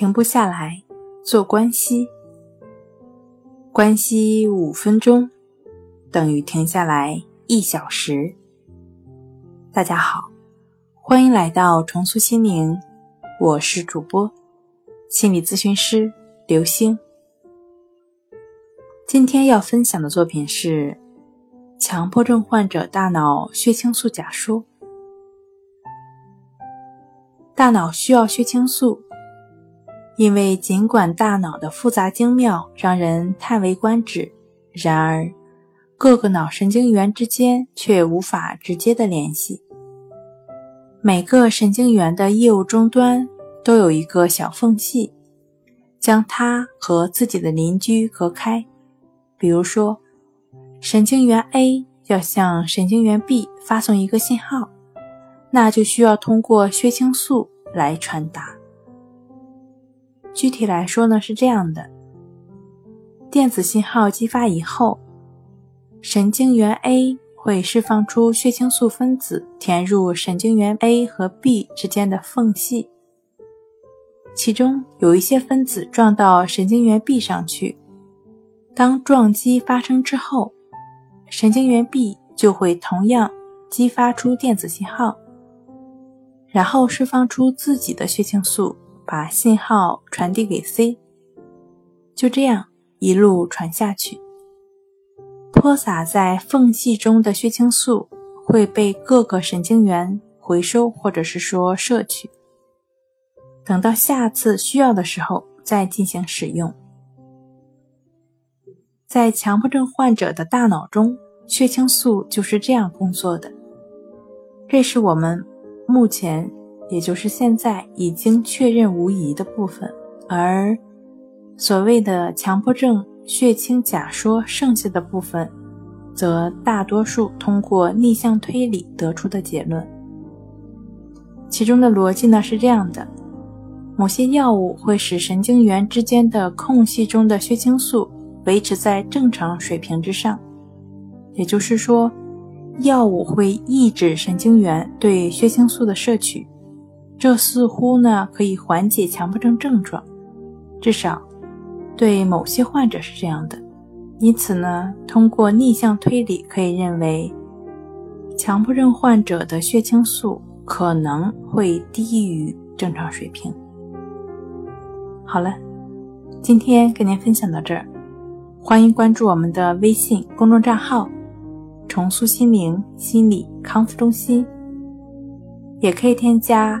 停不下来，做关息。关息五分钟等于停下来一小时。大家好，欢迎来到重塑心灵，我是主播心理咨询师刘星。今天要分享的作品是强迫症患者大脑血清素假说。大脑需要血清素。因为尽管大脑的复杂精妙让人叹为观止，然而各个脑神经元之间却无法直接的联系。每个神经元的业务终端都有一个小缝隙，将它和自己的邻居隔开。比如说，神经元 A 要向神经元 B 发送一个信号，那就需要通过血清素来传达。具体来说呢，是这样的：电子信号激发以后，神经元 A 会释放出血清素分子，填入神经元 A 和 B 之间的缝隙。其中有一些分子撞到神经元 B 上去。当撞击发生之后，神经元 B 就会同样激发出电子信号，然后释放出自己的血清素。把信号传递给 C，就这样一路传下去。泼洒在缝隙中的血清素会被各个神经元回收，或者是说摄取，等到下次需要的时候再进行使用。在强迫症患者的大脑中，血清素就是这样工作的。这是我们目前。也就是现在已经确认无疑的部分，而所谓的强迫症血清假说剩下的部分，则大多数通过逆向推理得出的结论。其中的逻辑呢是这样的：某些药物会使神经元之间的空隙中的血清素维持在正常水平之上，也就是说，药物会抑制神经元对血清素的摄取。这似乎呢可以缓解强迫症症状，至少对某些患者是这样的。因此呢，通过逆向推理可以认为，强迫症患者的血清素可能会低于正常水平。好了，今天跟您分享到这儿，欢迎关注我们的微信公众账号“重塑心灵心理康复中心”，也可以添加。